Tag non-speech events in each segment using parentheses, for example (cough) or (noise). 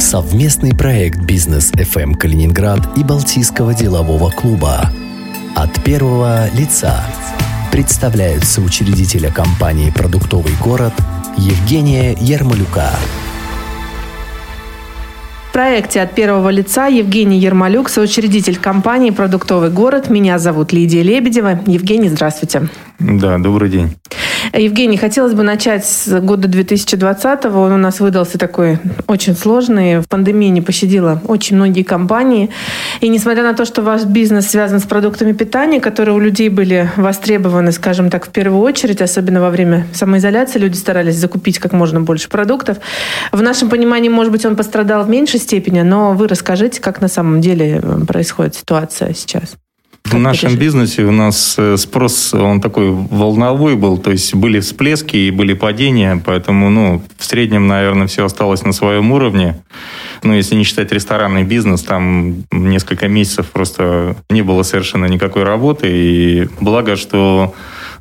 Совместный проект «Бизнес FM Калининград» и Балтийского делового клуба. От первого лица представляют соучредителя компании «Продуктовый город» Евгения Ермолюка. В проекте от первого лица Евгений Ермолюк, соучредитель компании «Продуктовый город». Меня зовут Лидия Лебедева. Евгений, здравствуйте. Да, добрый день. Евгений, хотелось бы начать с года 2020-го. Он у нас выдался такой очень сложный. В пандемии не пощадила очень многие компании. И несмотря на то, что ваш бизнес связан с продуктами питания, которые у людей были востребованы, скажем так, в первую очередь, особенно во время самоизоляции, люди старались закупить как можно больше продуктов. В нашем понимании, может быть, он пострадал в меньшей степени, но вы расскажите, как на самом деле э, происходит ситуация сейчас. В нашем бизнесе у нас э, спрос, он такой волновой был, то есть были всплески и были падения, поэтому, ну, в среднем, наверное, все осталось на своем уровне. Ну, если не считать ресторанный бизнес, там несколько месяцев просто не было совершенно никакой работы, и благо, что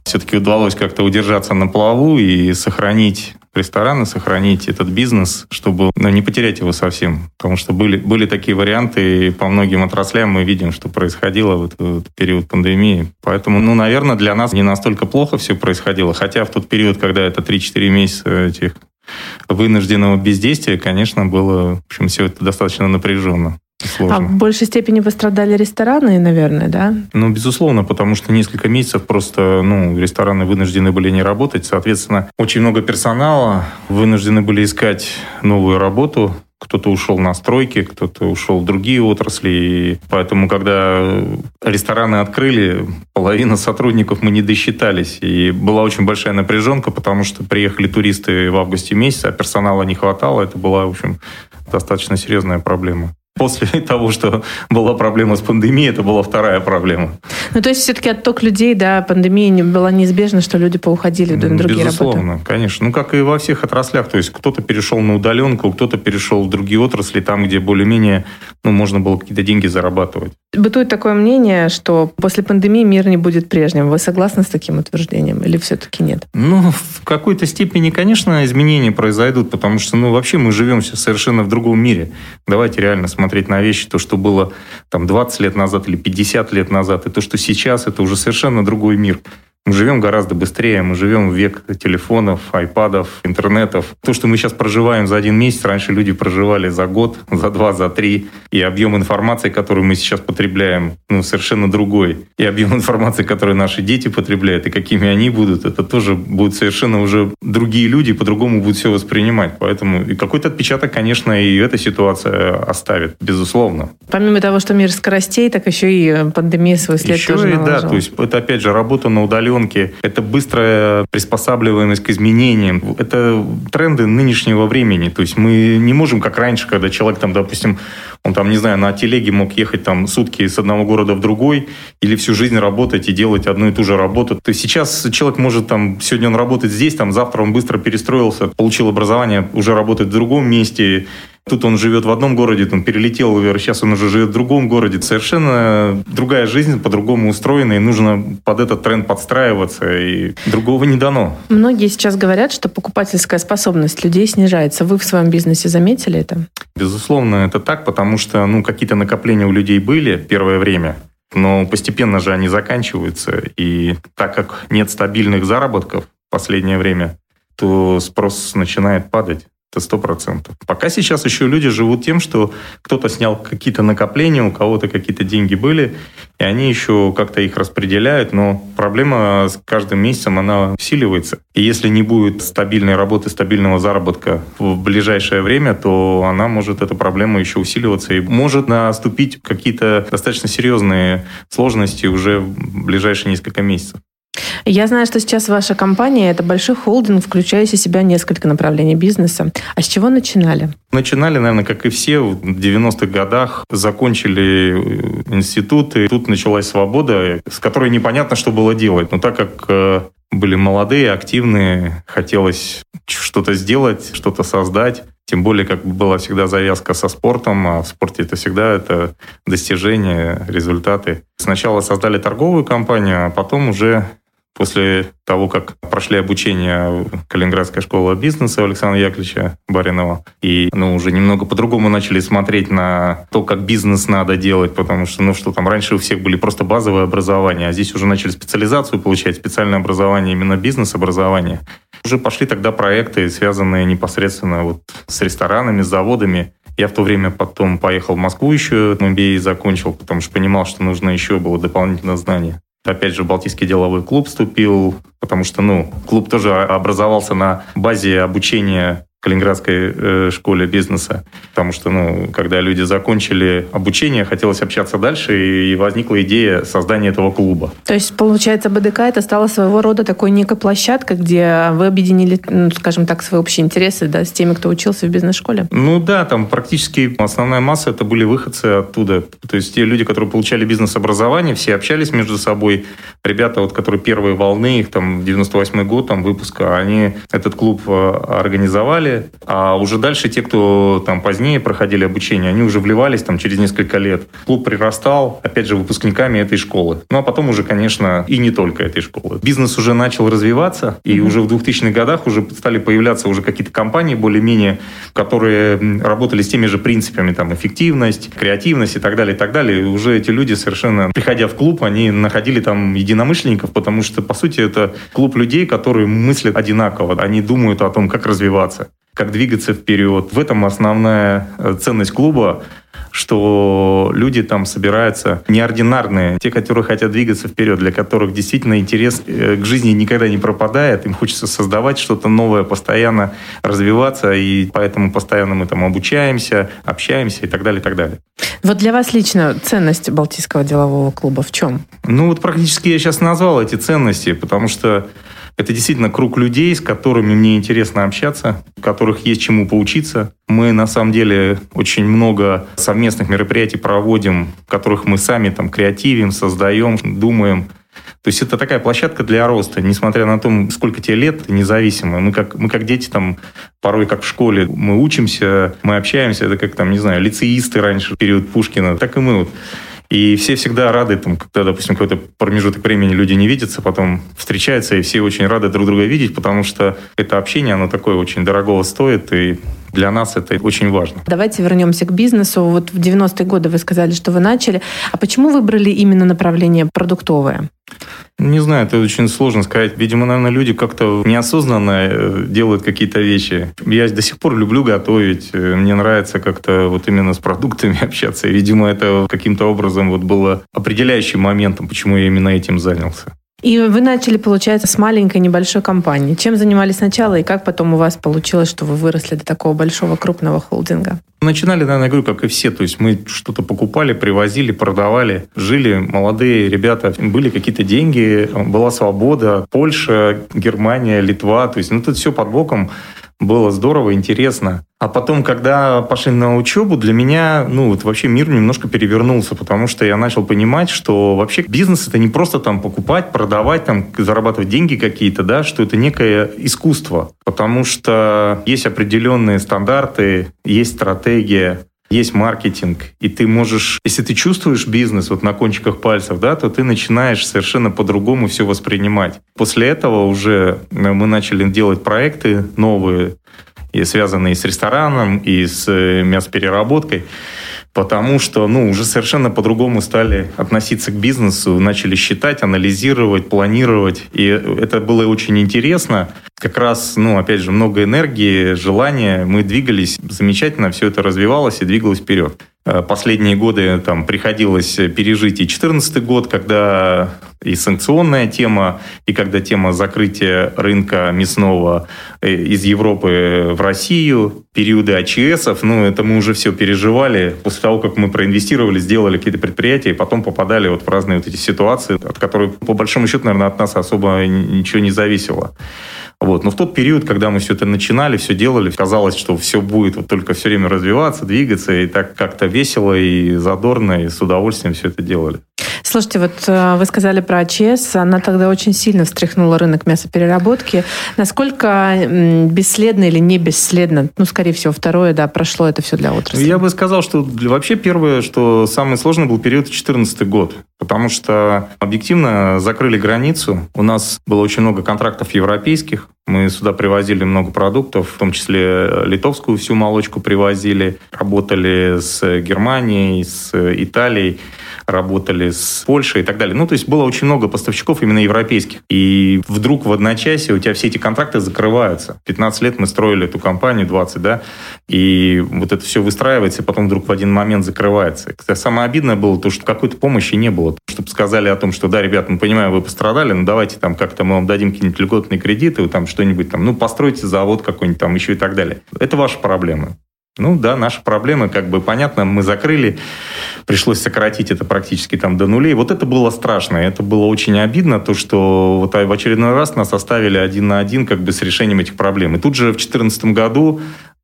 все-таки удалось как-то удержаться на плаву и сохранить рестораны, сохранить этот бизнес, чтобы ну, не потерять его совсем. Потому что были, были такие варианты, и по многим отраслям мы видим, что происходило в этот период пандемии. Поэтому, ну, наверное, для нас не настолько плохо все происходило. Хотя в тот период, когда это 3-4 месяца этих вынужденного бездействия, конечно, было, в общем, все это достаточно напряженно. Сложно. А в большей степени пострадали рестораны, наверное, да? Ну, безусловно, потому что несколько месяцев просто ну, рестораны вынуждены были не работать. Соответственно, очень много персонала вынуждены были искать новую работу. Кто-то ушел на стройки, кто-то ушел в другие отрасли. И поэтому, когда рестораны открыли, половина сотрудников мы не досчитались. И была очень большая напряженка, потому что приехали туристы в августе месяце, а персонала не хватало. Это была, в общем, достаточно серьезная проблема. После (laughs) того, что была проблема с пандемией, это была вторая проблема. Ну, то есть все-таки отток людей, да, пандемия не была неизбежна, что люди поуходили на другие Безусловно, работы. конечно. Ну, как и во всех отраслях. То есть кто-то перешел на удаленку, кто-то перешел в другие отрасли, там, где более-менее ну, можно было какие-то деньги зарабатывать. Бытует такое мнение, что после пандемии мир не будет прежним. Вы согласны с таким утверждением или все-таки нет? Ну, в какой-то степени, конечно, изменения произойдут, потому что, ну, вообще мы живем совершенно в другом мире. Давайте реально смотреть смотреть на вещи, то, что было там 20 лет назад или 50 лет назад, и то, что сейчас, это уже совершенно другой мир. Мы живем гораздо быстрее, мы живем в век телефонов, айпадов, интернетов. То, что мы сейчас проживаем за один месяц, раньше люди проживали за год, (laughs) за два, за три. И объем информации, которую мы сейчас потребляем, ну, совершенно другой. И объем (laughs) информации, которую наши дети потребляют, и какими они будут, это тоже будут совершенно уже другие люди, по-другому будут все воспринимать. Поэтому и какой-то отпечаток, конечно, и эта ситуация оставит, безусловно. Помимо того, что мир скоростей, так еще и пандемия свой след еще тоже и, наложила. да, то есть это опять же работа на удаленке удаленки, это быстрая приспосабливаемость к изменениям. Это тренды нынешнего времени. То есть мы не можем, как раньше, когда человек там, допустим, он там, не знаю, на телеге мог ехать там сутки с одного города в другой или всю жизнь работать и делать одну и ту же работу. То есть сейчас человек может там, сегодня он работает здесь, там завтра он быстро перестроился, получил образование, уже работает в другом месте, Тут он живет в одном городе, он перелетел, сейчас он уже живет в другом городе. Совершенно другая жизнь, по-другому устроена, и нужно под этот тренд подстраиваться, и другого не дано. Многие сейчас говорят, что покупательская способность людей снижается. Вы в своем бизнесе заметили это? Безусловно, это так, потому что ну, какие-то накопления у людей были первое время, но постепенно же они заканчиваются. И так как нет стабильных заработков в последнее время, то спрос начинает падать. Это сто процентов. Пока сейчас еще люди живут тем, что кто-то снял какие-то накопления, у кого-то какие-то деньги были, и они еще как-то их распределяют, но проблема с каждым месяцем, она усиливается. И если не будет стабильной работы, стабильного заработка в ближайшее время, то она может, эта проблема еще усиливаться и может наступить какие-то достаточно серьезные сложности уже в ближайшие несколько месяцев. Я знаю, что сейчас ваша компания – это большой холдинг, включающий в себя несколько направлений бизнеса. А с чего начинали? Начинали, наверное, как и все, в 90-х годах. Закончили э, институты. Тут началась свобода, с которой непонятно, что было делать. Но так как э, были молодые, активные, хотелось что-то сделать, что-то создать. Тем более, как была всегда завязка со спортом, а в спорте это всегда это достижения, результаты. Сначала создали торговую компанию, а потом уже После того, как прошли обучение Калининградская школа бизнеса Александра Яковлевича Баринова, и ну, уже немного по-другому начали смотреть на то, как бизнес надо делать, потому что, ну что там, раньше у всех были просто базовые образования, а здесь уже начали специализацию получать, специальное образование, именно бизнес-образование. Уже пошли тогда проекты, связанные непосредственно вот с ресторанами, с заводами. Я в то время потом поехал в Москву еще, MBA закончил, потому что понимал, что нужно еще было дополнительное знание. Опять же, Балтийский деловой клуб вступил, потому что, ну, клуб тоже образовался на базе обучения Калининградской э, школе бизнеса. Потому что, ну, когда люди закончили обучение, хотелось общаться дальше, и возникла идея создания этого клуба. То есть, получается, БДК это стало своего рода такой некой площадкой, где вы объединили, ну, скажем так, свои общие интересы да, с теми, кто учился в бизнес-школе? Ну да, там практически основная масса это были выходцы оттуда. То есть те люди, которые получали бизнес-образование, все общались между собой. Ребята, вот, которые первые волны, их там 98 год, там выпуска, они этот клуб э, организовали, а уже дальше те, кто там позднее проходили обучение, они уже вливались там через несколько лет. Клуб прирастал, опять же, выпускниками этой школы. Ну, а потом уже, конечно, и не только этой школы. Бизнес уже начал развиваться, и mm-hmm. уже в 2000-х годах уже стали появляться уже какие-то компании более-менее, которые работали с теми же принципами, там, эффективность, креативность и так далее, и так далее. И уже эти люди совершенно, приходя в клуб, они находили там единомышленников, потому что, по сути, это клуб людей, которые мыслят одинаково. Они думают о том, как развиваться как двигаться вперед. В этом основная э, ценность клуба, что люди там собираются неординарные, те, которые хотят двигаться вперед, для которых действительно интерес э, к жизни никогда не пропадает, им хочется создавать что-то новое, постоянно развиваться, и поэтому постоянно мы там обучаемся, общаемся и так далее, и так далее. Вот для вас лично ценность Балтийского делового клуба в чем? Ну вот практически я сейчас назвал эти ценности, потому что это действительно круг людей, с которыми мне интересно общаться, у которых есть чему поучиться. Мы на самом деле очень много совместных мероприятий проводим, в которых мы сами там креативим, создаем, думаем. То есть это такая площадка для роста, несмотря на то, сколько тебе лет, независимо. Мы как, мы как дети там, порой как в школе, мы учимся, мы общаемся, это как там, не знаю, лицеисты раньше, период Пушкина, так и мы вот. И все всегда рады, там, когда, допустим, какой-то промежуток времени люди не видятся, потом встречаются, и все очень рады друг друга видеть, потому что это общение, оно такое очень дорогого стоит, и для нас это очень важно. Давайте вернемся к бизнесу. Вот в 90-е годы вы сказали, что вы начали. А почему выбрали именно направление продуктовое? Не знаю, это очень сложно сказать. Видимо, наверное, люди как-то неосознанно э, делают какие-то вещи. Я до сих пор люблю готовить. Э, мне нравится как-то вот именно с продуктами (laughs) общаться. Видимо, это каким-то образом вот было определяющим моментом, почему я именно этим занялся. И вы начали, получается, с маленькой небольшой компании. Чем занимались сначала и как потом у вас получилось, что вы выросли до такого большого крупного холдинга? Начинали, наверное, говорю, как и все. То есть мы что-то покупали, привозили, продавали. Жили молодые ребята, были какие-то деньги, была свобода. Польша, Германия, Литва. То есть ну, тут все под боком было здорово, интересно. А потом, когда пошли на учебу, для меня, ну, вот вообще мир немножко перевернулся, потому что я начал понимать, что вообще бизнес это не просто там покупать, продавать, там, зарабатывать деньги какие-то, да, что это некое искусство, потому что есть определенные стандарты, есть стратегия, есть маркетинг, и ты можешь, если ты чувствуешь бизнес вот на кончиках пальцев, да, то ты начинаешь совершенно по-другому все воспринимать. После этого уже э, мы начали делать проекты новые, и связанные с рестораном, и с э, мясопереработкой потому что ну, уже совершенно по-другому стали относиться к бизнесу, начали считать, анализировать, планировать. И это было очень интересно. Как раз, ну, опять же, много энергии, желания. Мы двигались замечательно, все это развивалось и двигалось вперед. Э, последние годы там приходилось пережить и 2014 год, когда и санкционная тема, и когда тема закрытия рынка мясного э, из Европы в Россию, периоды АЧСов, ну, это мы уже все переживали после того, как мы проинвестировали, сделали какие-то предприятия, и потом попадали вот в разные вот эти ситуации, от которых, по большому счету, наверное, от нас особо ничего не зависело. Вот. Но в тот период, когда мы все это начинали, все делали, казалось, что все будет вот только все время развиваться, двигаться, и так как-то весело и задорно, и с удовольствием все это делали. Слушайте, вот э, вы сказали про АЧС, она тогда очень сильно встряхнула рынок мясопереработки. Насколько бесследно или не бесследно, ну, скорее всего, второе, да, прошло это все для отрасли? Я бы сказал, что вообще первое, что самый сложный был период 2014 год, потому что объективно закрыли границу. У нас было очень много контрактов европейских, мы сюда привозили много продуктов, в том числе э, литовскую всю молочку привозили, работали с Германией, с Италией работали с Польшей и так далее. Ну, то есть было очень много поставщиков именно европейских. И вдруг в одночасье у тебя все эти контракты закрываются. 15 лет мы строили эту компанию, 20, да, и вот это все выстраивается, и потом вдруг в один момент закрывается. Самое обидное было то, что какой-то помощи не было. Чтобы сказали о том, что да, ребят, мы понимаем, вы пострадали, но давайте там как-то мы вам дадим какие-нибудь льготные кредиты, там что-нибудь там, ну, постройте завод какой-нибудь там еще и так далее. Это ваши проблемы. Ну да, наши проблемы, как бы понятно, мы закрыли, пришлось сократить это практически там до нулей. Вот это было страшно, это было очень обидно, то, что вот в очередной раз нас оставили один на один как бы с решением этих проблем. И тут же в 2014 году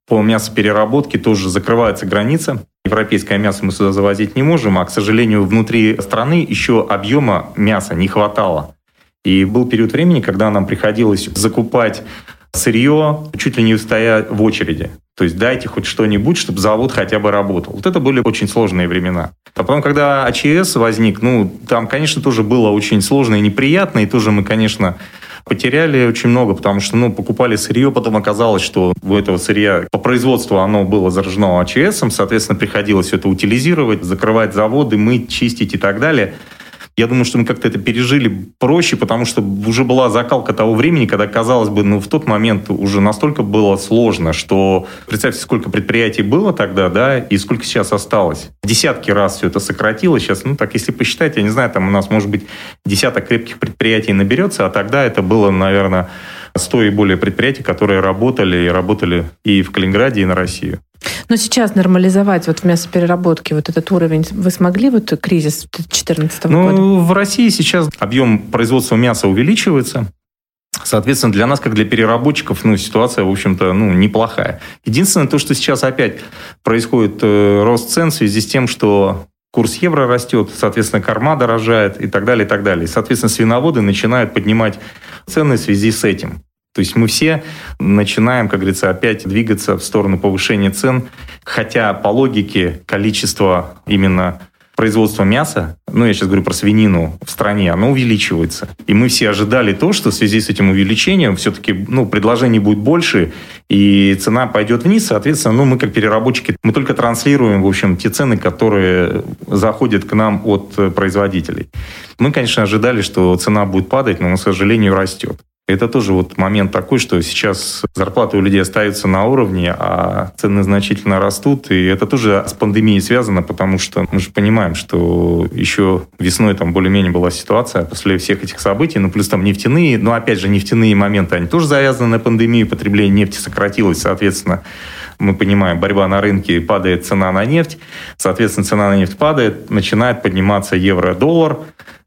по мясопереработке тоже закрывается граница. Европейское мясо мы сюда завозить не можем, а, к сожалению, внутри страны еще объема мяса не хватало. И был период времени, когда нам приходилось закупать сырье, чуть ли не стоя в очереди. То есть дайте хоть что-нибудь, чтобы завод хотя бы работал. Вот это были очень сложные времена. А потом, когда АЧС возник, ну, там, конечно, тоже было очень сложно и неприятно, и тоже мы, конечно, потеряли очень много, потому что, ну, покупали сырье, потом оказалось, что у этого сырья по производству оно было заражено АЧСом, соответственно, приходилось это утилизировать, закрывать заводы, мыть, чистить и так далее. Я думаю, что мы как-то это пережили проще, потому что уже была закалка того времени, когда, казалось бы, ну, в тот момент уже настолько было сложно, что представьте, сколько предприятий было тогда, да, и сколько сейчас осталось. Десятки раз все это сократилось. Сейчас, ну, так, если посчитать, я не знаю, там у нас, может быть, десяток крепких предприятий наберется, а тогда это было, наверное, 100 и более предприятий, которые работали и работали и в Калининграде, и на Россию. Но сейчас нормализовать вот в мясопереработке вот этот уровень вы смогли, вот кризис 2014 ну, года? В России сейчас объем производства мяса увеличивается. Соответственно, для нас, как для переработчиков, ну, ситуация, в общем-то, ну, неплохая. Единственное, то, что сейчас опять происходит э, рост цен в связи с тем, что курс евро растет, соответственно, корма дорожает и так далее, и так далее. И, соответственно, свиноводы начинают поднимать цены в связи с этим. То есть мы все начинаем, как говорится, опять двигаться в сторону повышения цен, хотя по логике количество именно производства мяса, ну я сейчас говорю про свинину в стране, оно увеличивается. И мы все ожидали то, что в связи с этим увеличением все-таки ну, предложений будет больше, и цена пойдет вниз, соответственно, ну, мы как переработчики, мы только транслируем, в общем, те цены, которые заходят к нам от производителей. Мы, конечно, ожидали, что цена будет падать, но, к сожалению, растет. Это тоже вот момент такой, что сейчас зарплаты у людей остаются на уровне, а цены значительно растут. И это тоже с пандемией связано, потому что мы же понимаем, что еще весной там более-менее была ситуация после всех этих событий, ну плюс там нефтяные, но опять же нефтяные моменты, они тоже завязаны на пандемию, потребление нефти сократилось, соответственно, мы понимаем, борьба на рынке, падает цена на нефть, соответственно, цена на нефть падает, начинает подниматься евро-доллар,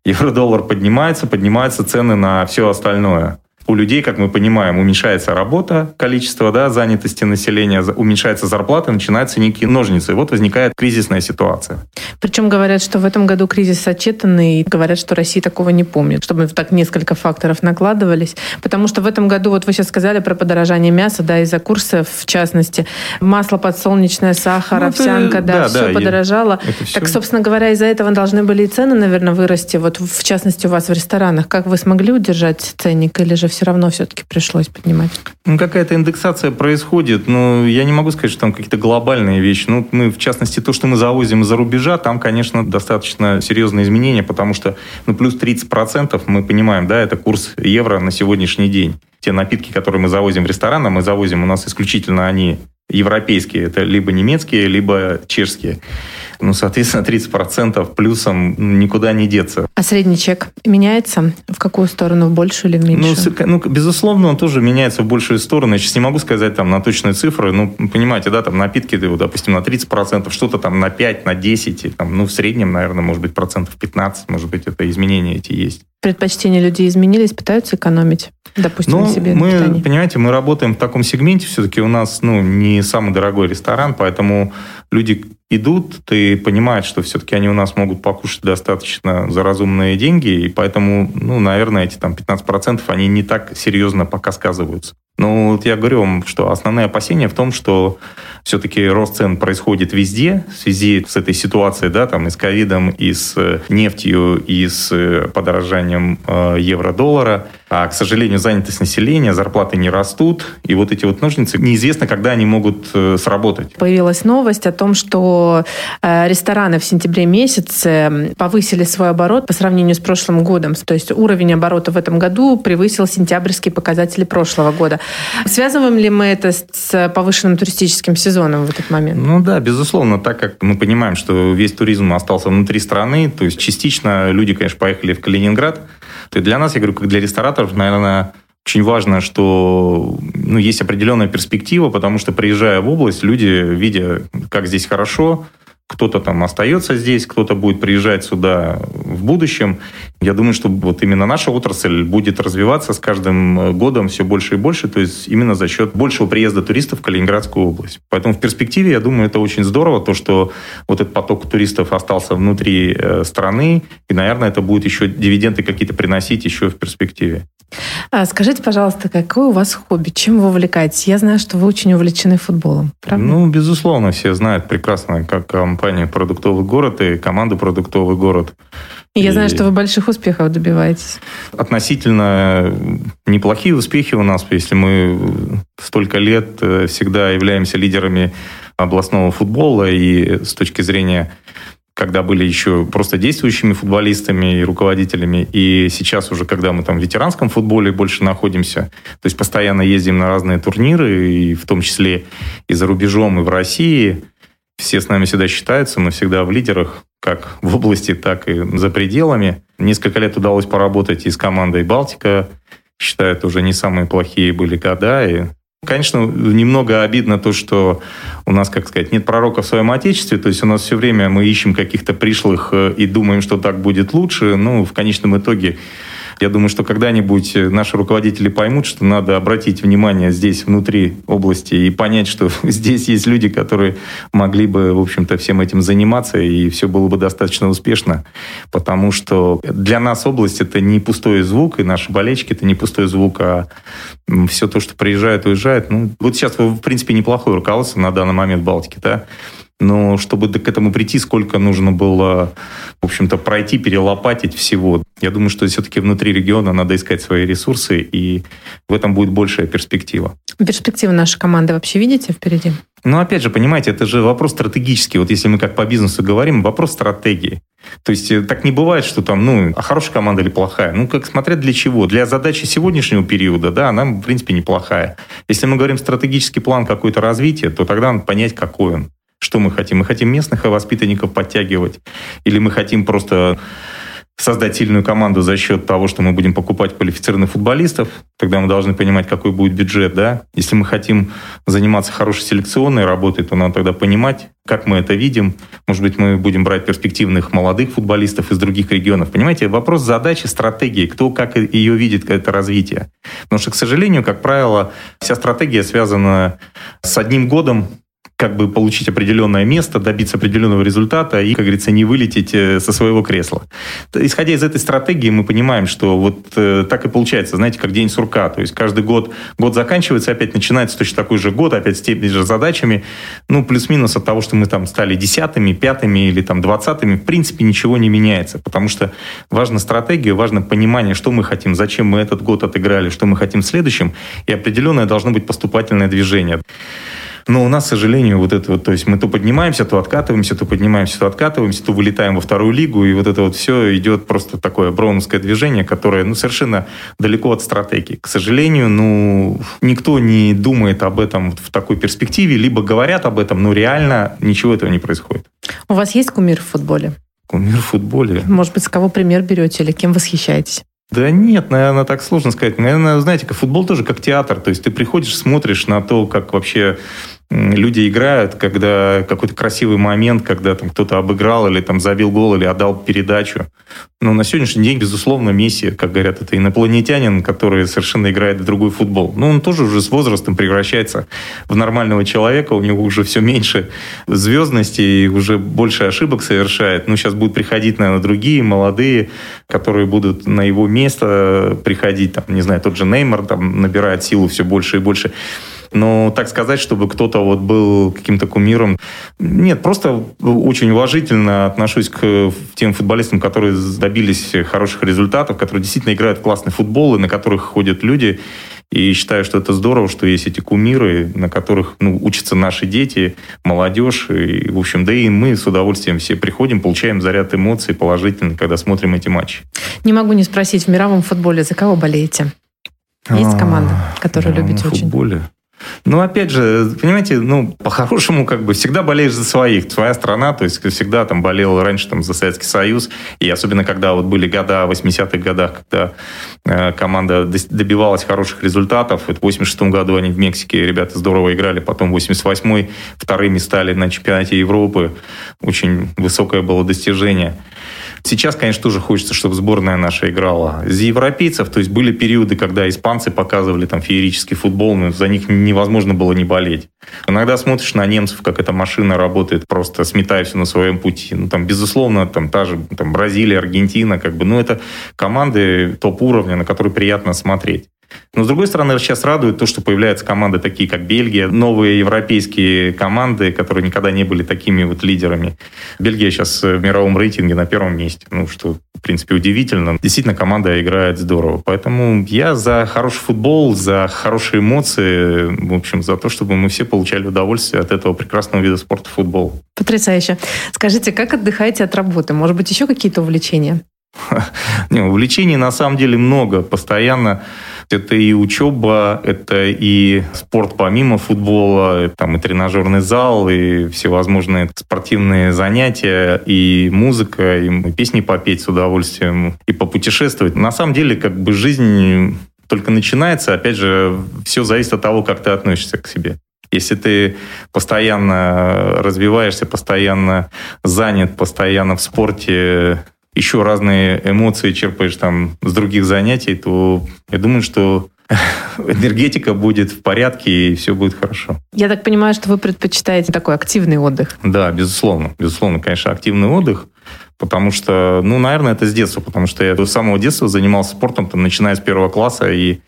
евро-доллар поднимается, поднимаются цены на все остальное у людей, как мы понимаем, уменьшается работа, количество да, занятости населения, уменьшается зарплата, начинаются некие ножницы. И вот возникает кризисная ситуация. Причем говорят, что в этом году кризис отчетанный, и говорят, что Россия такого не помнит, чтобы так несколько факторов накладывались. Потому что в этом году, вот вы сейчас сказали про подорожание мяса, да, из-за курса, в частности, масло подсолнечное, сахар, ну, овсянка, да, да, все да, подорожало. Все... Так, собственно говоря, из-за этого должны были и цены, наверное, вырасти. Вот в частности у вас в ресторанах. Как вы смогли удержать ценник или же все равно все-таки пришлось поднимать? Ну, какая-то индексация происходит, но я не могу сказать, что там какие-то глобальные вещи. Ну, мы, в частности, то, что мы завозим из-за рубежа, там, конечно, достаточно серьезные изменения, потому что, ну, плюс 30% мы понимаем, да, это курс евро на сегодняшний день. Те напитки, которые мы завозим в рестораны, мы завозим, у нас исключительно они европейские, это либо немецкие, либо чешские. Ну, соответственно, 30% плюсом никуда не деться. А средний чек меняется? В какую сторону? В большую или в меньшую? Ну, ну, безусловно, он тоже меняется в большую сторону. Я сейчас не могу сказать там на точные цифры. Ну, понимаете, да, там напитки, допустим, на 30%, что-то там на 5, на 10, там, ну, в среднем, наверное, может быть, процентов 15, может быть, это изменения эти есть. Предпочтения людей изменились, пытаются экономить, допустим, ну, на себе мы, на питании? понимаете, мы работаем в таком сегменте, все-таки у нас ну, не самый дорогой ресторан, поэтому люди идут, ты понимаешь, что все-таки они у нас могут покушать достаточно за разумные деньги, и поэтому, ну, наверное, эти там 15% они не так серьезно пока сказываются. Но вот я говорю вам, что основные опасения в том, что все-таки рост цен происходит везде в связи с этой ситуацией, да, там и с ковидом, и с э, нефтью, и с э, подорожанием э, евро-доллара. А, к сожалению, занятость населения, зарплаты не растут, и вот эти вот ножницы, неизвестно, когда они могут э, сработать. Появилась новость о том, что э, рестораны в сентябре месяце повысили свой оборот по сравнению с прошлым годом. То есть уровень оборота в этом году превысил сентябрьские показатели прошлого года. Связываем ли мы это с повышенным туристическим сезоном в этот момент? Ну да, безусловно, так как мы понимаем, что весь туризм остался внутри страны, то есть частично люди, конечно, поехали в Калининград. И для нас, я говорю, как для рестораторов, наверное, очень важно, что ну, есть определенная перспектива, потому что приезжая в область, люди, видя, как здесь хорошо, кто-то там остается здесь, кто-то будет приезжать сюда в будущем. Я думаю, что вот именно наша отрасль будет развиваться с каждым э, годом все больше и больше, то есть именно за счет большего приезда туристов в Калининградскую область. Поэтому в перспективе, я думаю, это очень здорово, то, что вот этот поток туристов остался внутри э, страны, и, наверное, это будет еще дивиденды какие-то приносить еще в перспективе. А, скажите, пожалуйста, какое у вас хобби? Чем вы увлекаетесь? Я знаю, что вы очень увлечены футболом, правда? Ну, безусловно, все знают прекрасно, как компания «Продуктовый город» и команда «Продуктовый город». И я знаю, что вы больших успехов добиваетесь. Относительно неплохие успехи у нас, если мы столько лет э, всегда являемся лидерами областного футбола и с точки зрения когда были еще просто действующими футболистами и руководителями, и сейчас уже, когда мы там в ветеранском футболе больше находимся, то есть постоянно ездим на разные турниры, и в том числе и за рубежом, и в России, все с нами всегда считаются, мы всегда в лидерах, как в области, так и за пределами. Несколько лет удалось поработать и с командой «Балтика», считаю, это уже не самые плохие были года, и Конечно, немного обидно то, что у нас, как сказать, нет пророка в своем отечестве, то есть у нас все время мы ищем каких-то пришлых э, и думаем, что так будет лучше, ну, в конечном итоге я думаю, что когда-нибудь наши руководители поймут, что надо обратить внимание здесь, внутри области, и понять, что (laughs) здесь есть люди, которые могли бы, в общем-то, всем этим заниматься, и все было бы достаточно успешно, потому что для нас область – это не пустой звук, и наши болельщики – это не пустой звук, а все то, что приезжает, уезжает. Ну, вот сейчас, в принципе, неплохое руководство на данный момент Балтики, да, но чтобы к этому прийти, сколько нужно было, в общем-то, пройти, перелопатить всего. Я думаю, что все-таки внутри региона надо искать свои ресурсы, и в этом будет большая перспектива. Перспективы нашей команды вообще видите впереди? Ну, опять же, понимаете, это же вопрос стратегический. Вот если мы как по бизнесу говорим, вопрос стратегии. То есть э, так не бывает, что там, ну, а хорошая команда или плохая. Ну, как смотреть для чего? Для задачи сегодняшнего периода, да, она, в принципе, неплохая. Если мы говорим стратегический план какой-то развития, то тогда надо понять, какой он. Что мы хотим? Мы хотим местных воспитанников подтягивать? Или мы хотим просто создать сильную команду за счет того, что мы будем покупать квалифицированных футболистов, тогда мы должны понимать, какой будет бюджет, да. Если мы хотим заниматься хорошей селекционной работой, то надо тогда понимать, как мы это видим. Может быть, мы будем брать перспективных молодых футболистов из других регионов. Понимаете, вопрос задачи, стратегии, кто как ее видит, это развитие. Потому что, к сожалению, как правило, вся стратегия связана с одним годом как бы получить определенное место, добиться определенного результата и, как говорится, не вылететь э, со своего кресла. Исходя из этой стратегии, мы понимаем, что вот э, так и получается, знаете, как день сурка. То есть каждый год, год заканчивается, опять начинается точно такой же год, опять с теми же задачами. Ну, плюс-минус от того, что мы там стали десятыми, пятыми или там двадцатыми, в принципе, ничего не меняется. Потому что важна стратегия, важно понимание, что мы хотим, зачем мы этот год отыграли, что мы хотим в следующем, и определенное должно быть поступательное движение. Но у нас, к сожалению, вот это вот, то есть мы то поднимаемся, то откатываемся, то поднимаемся, то откатываемся, то вылетаем во вторую лигу, и вот это вот все идет просто такое броуновское движение, которое, ну, совершенно далеко от стратегии. К сожалению, ну, никто не думает об этом в такой перспективе, либо говорят об этом, но реально ничего этого не происходит. У вас есть кумир в футболе? Кумир в футболе? Может быть, с кого пример берете или кем восхищаетесь? Да нет, наверное, так сложно сказать. Наверное, знаете, футбол тоже как театр. То есть ты приходишь, смотришь на то, как вообще люди играют, когда какой-то красивый момент, когда там кто-то обыграл или там забил гол или отдал передачу. Но на сегодняшний день, безусловно, Месси, как говорят, это инопланетянин, который совершенно играет в другой футбол. Но он тоже уже с возрастом превращается в нормального человека, у него уже все меньше звездности и уже больше ошибок совершает. Ну, сейчас будут приходить, наверное, другие молодые, которые будут на его место приходить, там, не знаю, тот же Неймар там набирает силу все больше и больше. Но так сказать, чтобы кто-то вот был каким-то кумиром, нет, просто очень уважительно отношусь к тем футболистам, которые добились хороших результатов, которые действительно играют в классный футбол и на которых ходят люди. И считаю, что это здорово, что есть эти кумиры, на которых ну, учатся наши дети, молодежь. И, в общем, да и мы с удовольствием все приходим, получаем заряд эмоций положительный, когда смотрим эти матчи. Не могу не спросить, в мировом футболе за кого болеете? Есть команда, которую любите очень? В футболе? Ну, опять же, понимаете, ну, по-хорошему, как бы, всегда болеешь за своих. Своя страна, то есть, всегда там болел раньше там за Советский Союз. И особенно, когда вот были года, 80-х годах, когда команда добивалась хороших результатов. В 86 году они в Мексике, ребята здорово играли. Потом в 88-й вторыми стали на чемпионате Европы. Очень высокое было достижение. Сейчас, конечно, тоже хочется, чтобы сборная наша играла. За европейцев, то есть были периоды, когда испанцы показывали там феерический футбол, но за них невозможно было не болеть. Иногда смотришь на немцев, как эта машина работает, просто сметая все на своем пути. Ну, там, безусловно, там та же там, Бразилия, Аргентина, как бы, ну, это команды топ-уровня, на которые приятно смотреть. Но, с другой стороны, сейчас радует то, что появляются команды такие, как Бельгия, новые европейские команды, которые никогда не были такими вот лидерами. Бельгия сейчас в мировом рейтинге на первом месте, ну, что, в принципе, удивительно. Действительно, команда играет здорово. Поэтому я за хороший футбол, за хорошие эмоции, в общем, за то, чтобы мы все получали удовольствие от этого прекрасного вида спорта футбол. Потрясающе. Скажите, как отдыхаете от работы? Может быть, еще какие-то увлечения? (laughs) Не, увлечений на самом деле много. Постоянно это и учеба, это и спорт помимо футбола, там и тренажерный зал, и всевозможные спортивные занятия, и музыка, и песни попеть с удовольствием, и попутешествовать. На самом деле, как бы жизнь только начинается. Опять же, все зависит от того, как ты относишься к себе. Если ты постоянно развиваешься, постоянно занят, постоянно в спорте, еще разные эмоции черпаешь там с других занятий, то я думаю, что (laughs) энергетика будет в порядке и все будет хорошо. Я так понимаю, что вы предпочитаете такой активный отдых? Да, безусловно. Безусловно, конечно, активный отдых. Потому что, ну, наверное, это с детства, потому что я с самого детства занимался спортом, там, начиная с первого класса, и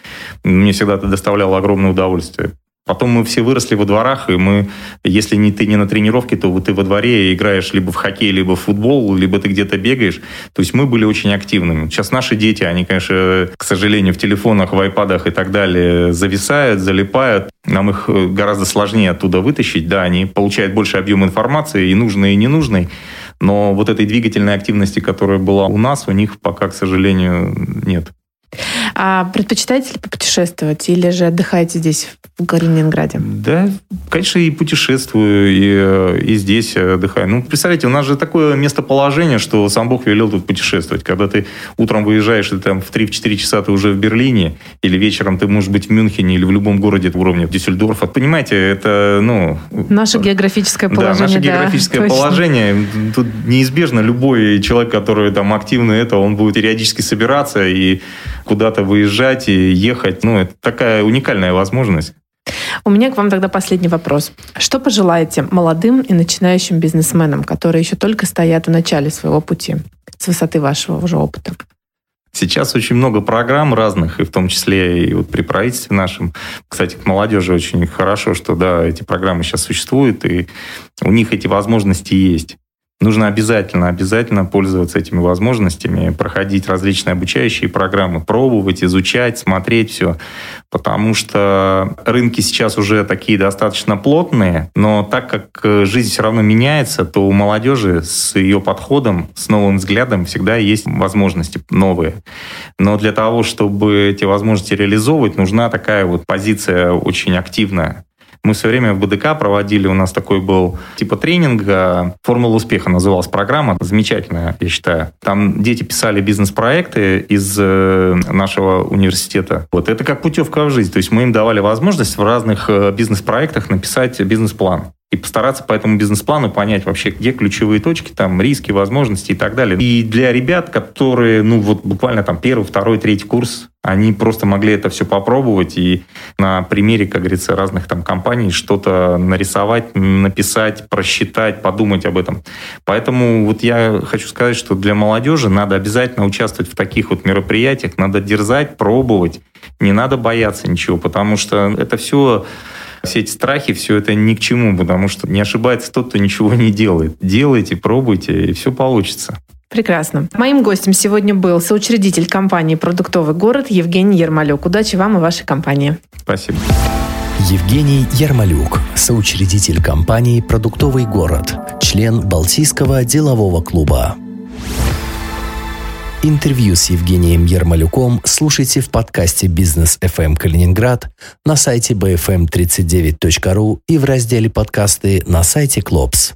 мне всегда это доставляло огромное удовольствие. Потом мы все выросли во дворах, и мы, если не ты не на тренировке, то ты во дворе играешь либо в хоккей, либо в футбол, либо ты где-то бегаешь. То есть мы были очень активными. Сейчас наши дети, они, конечно, к сожалению, в телефонах, в айпадах и так далее зависают, залипают. Нам их э, гораздо сложнее оттуда вытащить. Да, они получают больше объем информации, и нужной, и ненужной. Но вот этой двигательной активности, которая была у нас, у них пока, к сожалению, нет. А предпочитаете ли попутешествовать или же отдыхаете здесь, в Калининграде? Да, конечно, и путешествую, и, э, и здесь отдыхаю. Ну, представляете, у нас же такое местоположение, что сам Бог велел тут путешествовать. Когда ты утром выезжаешь, и там в 3-4 часа ты уже в Берлине, или вечером ты можешь быть в Мюнхене или в любом городе уровня Дюссельдорфа. Понимаете, это, ну... Наше географическое положение. Да, наше географическое да, положение. Тут неизбежно любой человек, который там активный это, он будет периодически собираться и куда-то выезжать и ехать. Ну, это такая уникальная возможность. У меня к вам тогда последний вопрос. Что пожелаете молодым и начинающим бизнесменам, которые еще только стоят в начале своего пути, с высоты вашего уже опыта? Сейчас очень много программ разных, и в том числе и вот при правительстве нашем. Кстати, к молодежи очень хорошо, что да, эти программы сейчас существуют, и у них эти возможности есть. Нужно обязательно, обязательно пользоваться этими возможностями, проходить различные обучающие программы, пробовать, изучать, смотреть все. Потому что рынки сейчас уже такие достаточно плотные, но так как жизнь все равно меняется, то у молодежи с ее подходом, с новым взглядом всегда есть возможности новые. Но для того, чтобы эти возможности реализовывать, нужна такая вот позиция очень активная Мы все время в БДК проводили, у нас такой был типа тренинга, «Формула успеха» называлась программа, замечательная, я считаю. Там дети писали бизнес-проекты из э, нашего университета. Вот это как путевка в жизнь, то есть мы им давали возможность в разных э, бизнес-проектах написать бизнес-план и постараться по этому бизнес-плану понять вообще, где ключевые точки, там, риски, возможности и так далее. И для ребят, которые, ну, вот буквально там первый, второй, третий курс, они просто могли это все попробовать и на примере, как говорится, разных там компаний что-то нарисовать, написать, просчитать, подумать об этом. Поэтому вот я хочу сказать, что для молодежи надо обязательно участвовать в таких вот мероприятиях, надо дерзать, пробовать, не надо бояться ничего, потому что это все все эти страхи, все это ни к чему, потому что не ошибается тот, кто ничего не делает. Делайте, пробуйте, и все получится. Прекрасно. Моим гостем сегодня был соучредитель компании «Продуктовый город» Евгений Ермолюк. Удачи вам и вашей компании. Спасибо. Евгений Ярмолюк, соучредитель компании «Продуктовый город», член Балтийского делового клуба. Интервью с Евгением Ермолюком слушайте в подкасте «Бизнес FM Калининград» на сайте bfm39.ru и в разделе «Подкасты» на сайте «Клопс».